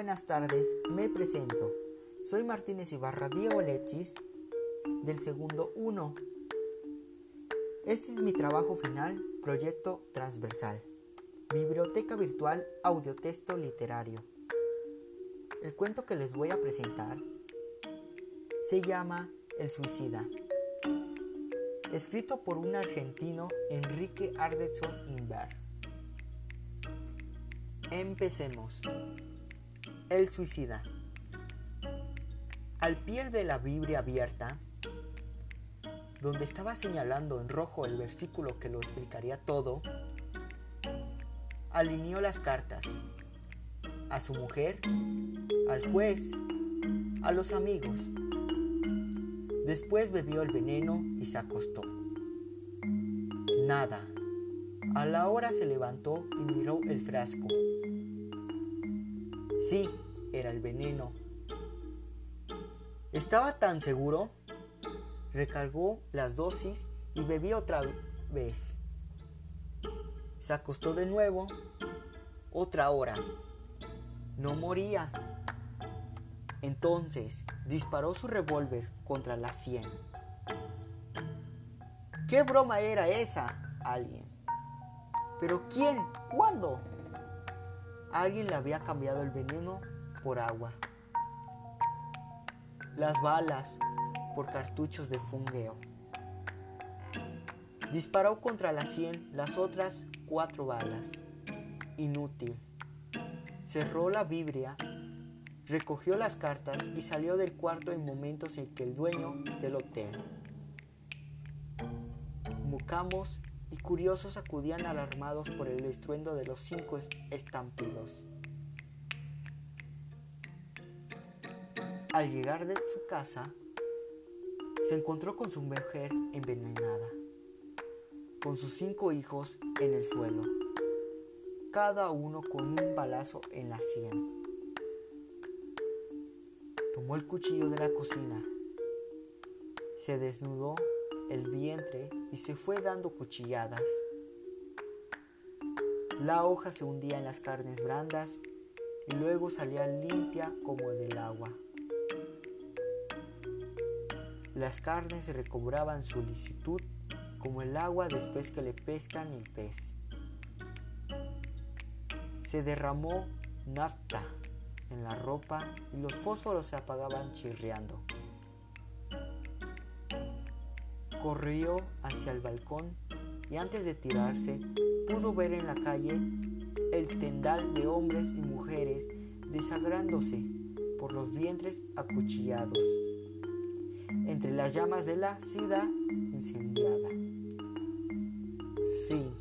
buenas tardes, me presento. Soy Martínez Ibarra Diego Alexis del segundo 1. Este es mi trabajo final, proyecto transversal. Biblioteca virtual audiotexto literario. El cuento que les voy a presentar se llama El suicida. Escrito por un argentino Enrique Ardetson Inver. Empecemos. El suicida. Al pie de la Biblia abierta, donde estaba señalando en rojo el versículo que lo explicaría todo, alineó las cartas a su mujer, al juez, a los amigos. Después bebió el veneno y se acostó. Nada. A la hora se levantó y miró el frasco. Sí, era el veneno. Estaba tan seguro, recargó las dosis y bebió otra vez. Se acostó de nuevo, otra hora. No moría. Entonces disparó su revólver contra la sien. ¿Qué broma era esa? Alguien. ¿Pero quién? ¿Cuándo? Alguien le había cambiado el veneno por agua. Las balas por cartuchos de fungueo. Disparó contra la sien las otras cuatro balas. Inútil. Cerró la Biblia, recogió las cartas y salió del cuarto en momentos en que el dueño del hotel, mucamos y curiosos acudían alarmados por el estruendo de los cinco estampidos. Al llegar de su casa, se encontró con su mujer envenenada, con sus cinco hijos en el suelo, cada uno con un balazo en la sien. Tomó el cuchillo de la cocina, se desnudó el vientre y se fue dando cuchilladas. La hoja se hundía en las carnes brandas y luego salía limpia como del agua. Las carnes recobraban su licitud como el agua después que le pescan el pez. Se derramó nafta en la ropa y los fósforos se apagaban chirriando. Corrió hacia el balcón y antes de tirarse pudo ver en la calle el tendal de hombres y mujeres desagrándose por los vientres acuchillados entre las llamas de la ciudad incendiada. Fin.